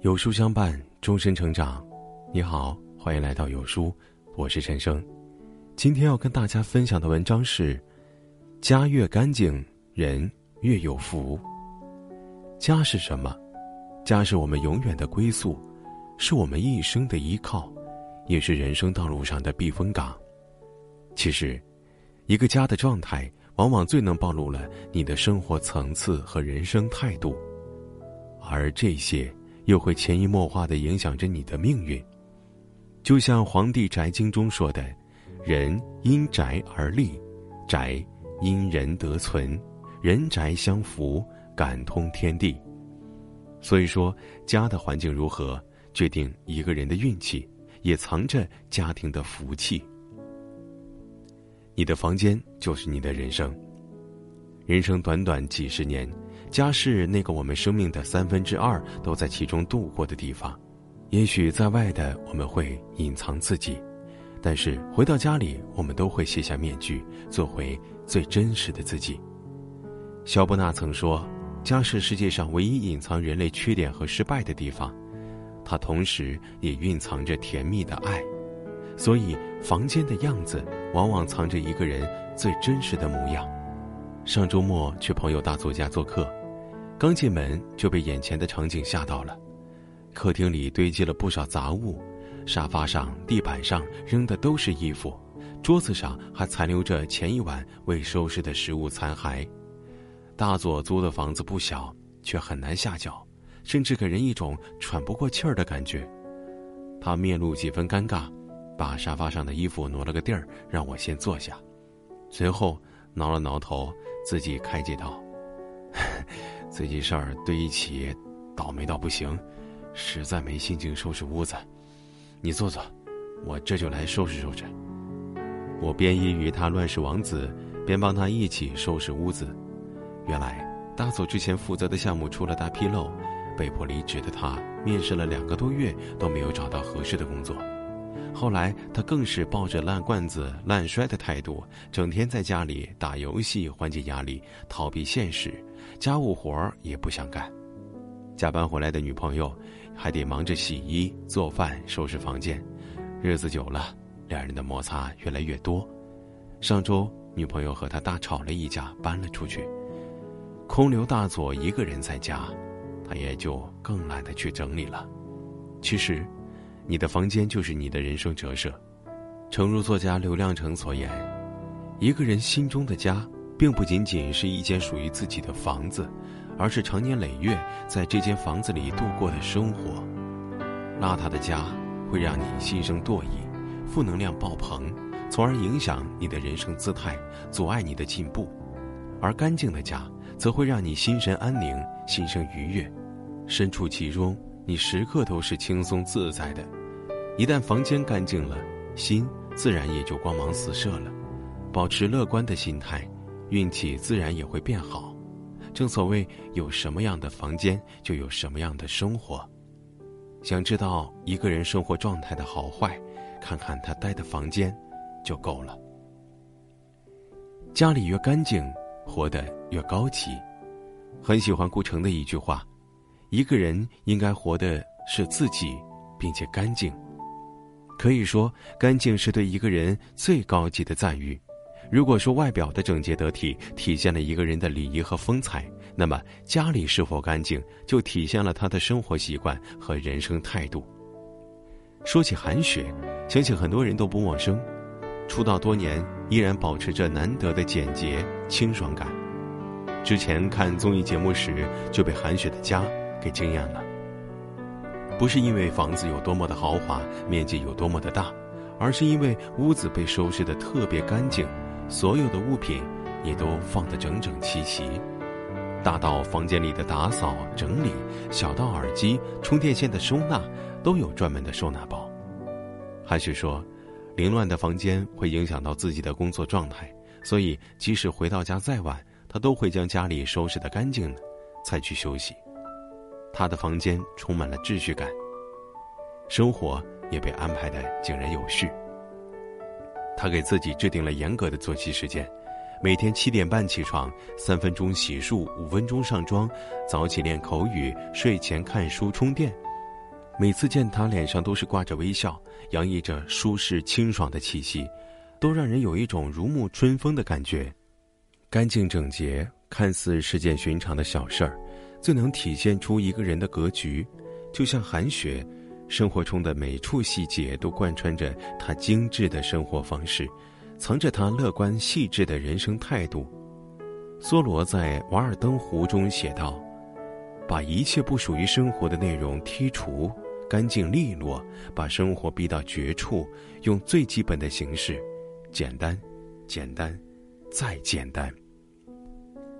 有书相伴，终身成长。你好，欢迎来到有书，我是陈生。今天要跟大家分享的文章是：家越干净，人越有福。家是什么？家是我们永远的归宿，是我们一生的依靠，也是人生道路上的避风港。其实，一个家的状态，往往最能暴露了你的生活层次和人生态度，而这些。又会潜移默化的影响着你的命运，就像《黄帝宅经》中说的：“人因宅而立，宅因人得存，人宅相扶，感通天地。”所以说，家的环境如何，决定一个人的运气，也藏着家庭的福气。你的房间就是你的人生。人生短短几十年。家是那个我们生命的三分之二都在其中度过的地方，也许在外的我们会隐藏自己，但是回到家里，我们都会卸下面具，做回最真实的自己。肖伯纳曾说：“家是世界上唯一隐藏人类缺点和失败的地方，它同时也蕴藏着甜蜜的爱。所以，房间的样子往往藏着一个人最真实的模样。”上周末去朋友大作家做客。刚进门就被眼前的场景吓到了，客厅里堆积了不少杂物，沙发上、地板上扔的都是衣服，桌子上还残留着前一晚未收拾的食物残骸。大佐租的房子不小，却很难下脚，甚至给人一种喘不过气儿的感觉。他面露几分尴尬，把沙发上的衣服挪了个地儿，让我先坐下，随后挠了挠头，自己开解道。最近事儿堆一起，倒霉到不行，实在没心情收拾屋子。你坐坐，我这就来收拾收拾。我边揶揄他乱世王子，边帮他一起收拾屋子。原来大佐之前负责的项目出了大纰漏，被迫离职的他，面试了两个多月都没有找到合适的工作。后来他更是抱着烂罐子烂摔的态度，整天在家里打游戏缓解压力，逃避现实。家务活儿也不想干，加班回来的女朋友还得忙着洗衣、做饭、收拾房间，日子久了，两人的摩擦越来越多。上周，女朋友和他大吵了一架，搬了出去，空留大佐一个人在家，他也就更懒得去整理了。其实，你的房间就是你的人生折射。诚如作家刘亮程所言，一个人心中的家。并不仅仅是一间属于自己的房子，而是长年累月在这间房子里度过的生活。邋遢的家会让你心生惰意，负能量爆棚，从而影响你的人生姿态，阻碍你的进步；而干净的家则会让你心神安宁，心生愉悦，身处其中，你时刻都是轻松自在的。一旦房间干净了，心自然也就光芒四射了。保持乐观的心态。运气自然也会变好，正所谓有什么样的房间，就有什么样的生活。想知道一个人生活状态的好坏，看看他待的房间就够了。家里越干净，活得越高级。很喜欢顾城的一句话：“一个人应该活的是自己，并且干净。”可以说，干净是对一个人最高级的赞誉。如果说外表的整洁得体体现了一个人的礼仪和风采，那么家里是否干净，就体现了他的生活习惯和人生态度。说起韩雪，相信很多人都不陌生。出道多年，依然保持着难得的简洁清爽感。之前看综艺节目时，就被韩雪的家给惊艳了。不是因为房子有多么的豪华，面积有多么的大，而是因为屋子被收拾的特别干净。所有的物品也都放得整整齐齐，大到房间里的打扫整理，小到耳机、充电线的收纳，都有专门的收纳包。还是说：“凌乱的房间会影响到自己的工作状态，所以即使回到家再晚，他都会将家里收拾得干净了，才去休息。他的房间充满了秩序感，生活也被安排得井然有序。”他给自己制定了严格的作息时间，每天七点半起床，三分钟洗漱，五分钟上妆，早起练口语，睡前看书充电。每次见他，脸上都是挂着微笑，洋溢着舒适清爽的气息，都让人有一种如沐春风的感觉。干净整洁，看似是件寻常的小事儿，最能体现出一个人的格局。就像韩雪，生活中的每处细节都贯穿着她精致的生活方式。藏着她乐观细致的人生态度。梭罗在《瓦尔登湖》中写道：“把一切不属于生活的内容剔除，干净利落，把生活逼到绝处，用最基本的形式，简单，简单，再简单。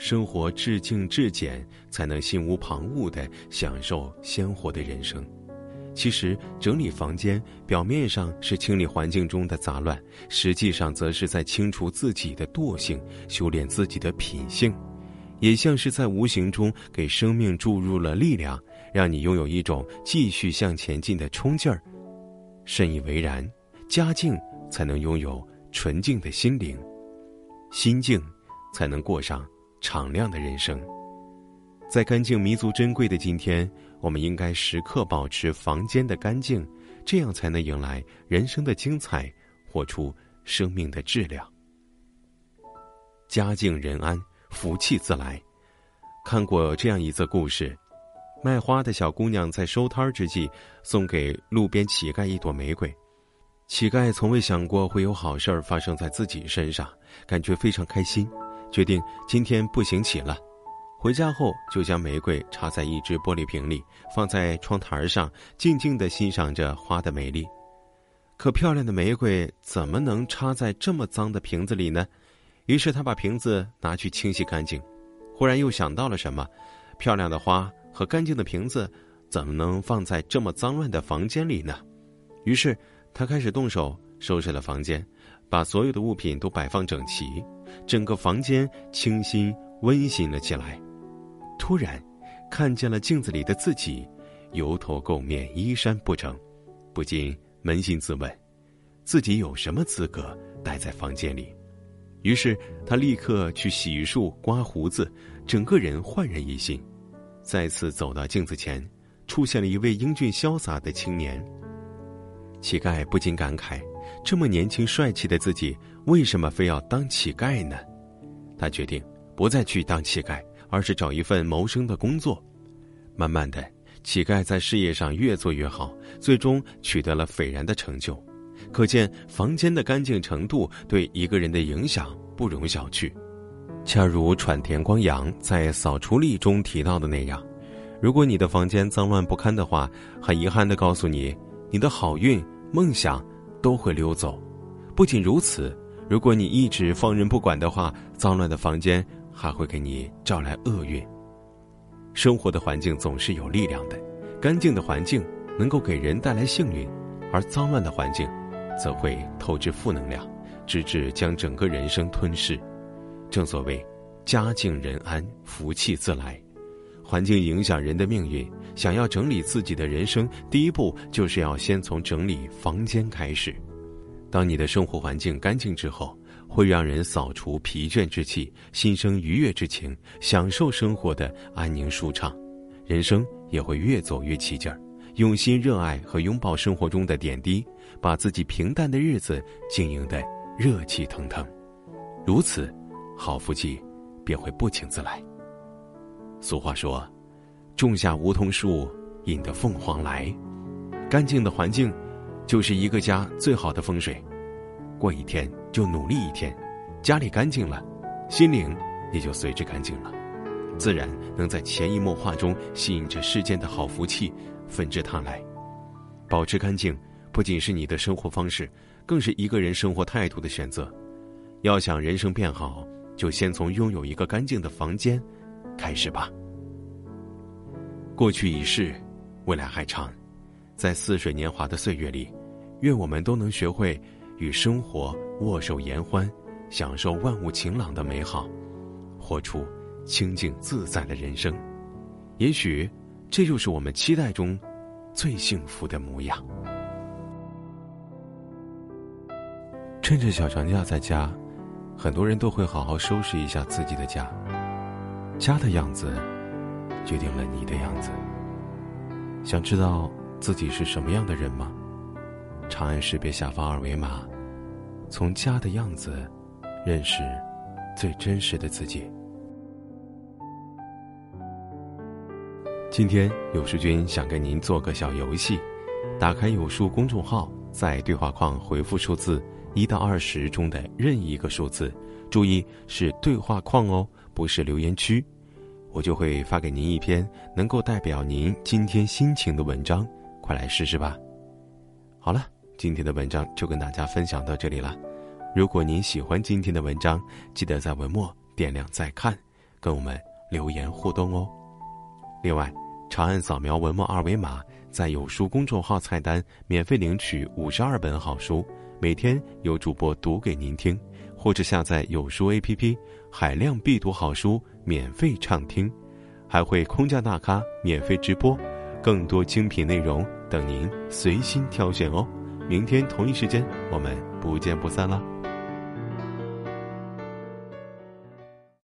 生活至静至简，才能心无旁骛地享受鲜活的人生。”其实，整理房间表面上是清理环境中的杂乱，实际上则是在清除自己的惰性，修炼自己的品性，也像是在无形中给生命注入了力量，让你拥有一种继续向前进的冲劲儿。深以为然，家境才能拥有纯净的心灵，心境才能过上敞亮的人生。在干净弥足珍贵的今天。我们应该时刻保持房间的干净，这样才能迎来人生的精彩，活出生命的质量。家境人安，福气自来。看过这样一则故事：卖花的小姑娘在收摊之际，送给路边乞丐一朵玫瑰。乞丐从未想过会有好事儿发生在自己身上，感觉非常开心，决定今天不行乞了。回家后，就将玫瑰插在一只玻璃瓶里，放在窗台上，静静的欣赏着花的美丽。可漂亮的玫瑰怎么能插在这么脏的瓶子里呢？于是他把瓶子拿去清洗干净。忽然又想到了什么，漂亮的花和干净的瓶子怎么能放在这么脏乱的房间里呢？于是他开始动手收拾了房间，把所有的物品都摆放整齐，整个房间清新温馨了起来。突然，看见了镜子里的自己，油头垢面、衣衫不整，不禁扪心自问：自己有什么资格待在房间里？于是他立刻去洗漱、刮胡子，整个人焕然一新。再次走到镜子前，出现了一位英俊潇洒的青年。乞丐不禁感慨：这么年轻帅气的自己，为什么非要当乞丐呢？他决定不再去当乞丐。而是找一份谋生的工作，慢慢的，乞丐在事业上越做越好，最终取得了斐然的成就。可见房间的干净程度对一个人的影响不容小觑。恰如川田光阳在《扫除力》中提到的那样，如果你的房间脏乱不堪的话，很遗憾的告诉你，你的好运、梦想都会溜走。不仅如此，如果你一直放任不管的话，脏乱的房间。还会给你招来厄运。生活的环境总是有力量的，干净的环境能够给人带来幸运，而脏乱的环境，则会透支负能量，直至将整个人生吞噬。正所谓，家境人安，福气自来。环境影响人的命运，想要整理自己的人生，第一步就是要先从整理房间开始。当你的生活环境干净之后。会让人扫除疲倦之气，心生愉悦之情，享受生活的安宁舒畅，人生也会越走越起劲儿。用心热爱和拥抱生活中的点滴，把自己平淡的日子经营的热气腾腾，如此，好福气便会不请自来。俗话说：“种下梧桐树，引得凤凰来。”干净的环境，就是一个家最好的风水。过一天就努力一天，家里干净了，心灵也就随之干净了，自然能在潜移默化中吸引着世间的好福气纷至沓来。保持干净不仅是你的生活方式，更是一个人生活态度的选择。要想人生变好，就先从拥有一个干净的房间开始吧。过去已逝，未来还长，在似水年华的岁月里，愿我们都能学会。与生活握手言欢，享受万物晴朗的美好，活出清静自在的人生。也许，这就是我们期待中最幸福的模样。趁着小长假在家，很多人都会好好收拾一下自己的家。家的样子，决定了你的样子。想知道自己是什么样的人吗？长按识别下方二维码，从家的样子认识最真实的自己。今天有书君想跟您做个小游戏，打开有书公众号，在对话框回复数字一到二十中的任意一个数字，注意是对话框哦，不是留言区，我就会发给您一篇能够代表您今天心情的文章，快来试试吧。好了，今天的文章就跟大家分享到这里了。如果您喜欢今天的文章，记得在文末点亮再看，跟我们留言互动哦。另外，长按扫描文末二维码，在有书公众号菜单免费领取五十二本好书，每天有主播读给您听；或者下载有书 APP，海量必读好书免费畅听，还会空降大咖免费直播，更多精品内容等您随心挑选哦。明天同一时间，我们不见不散啦。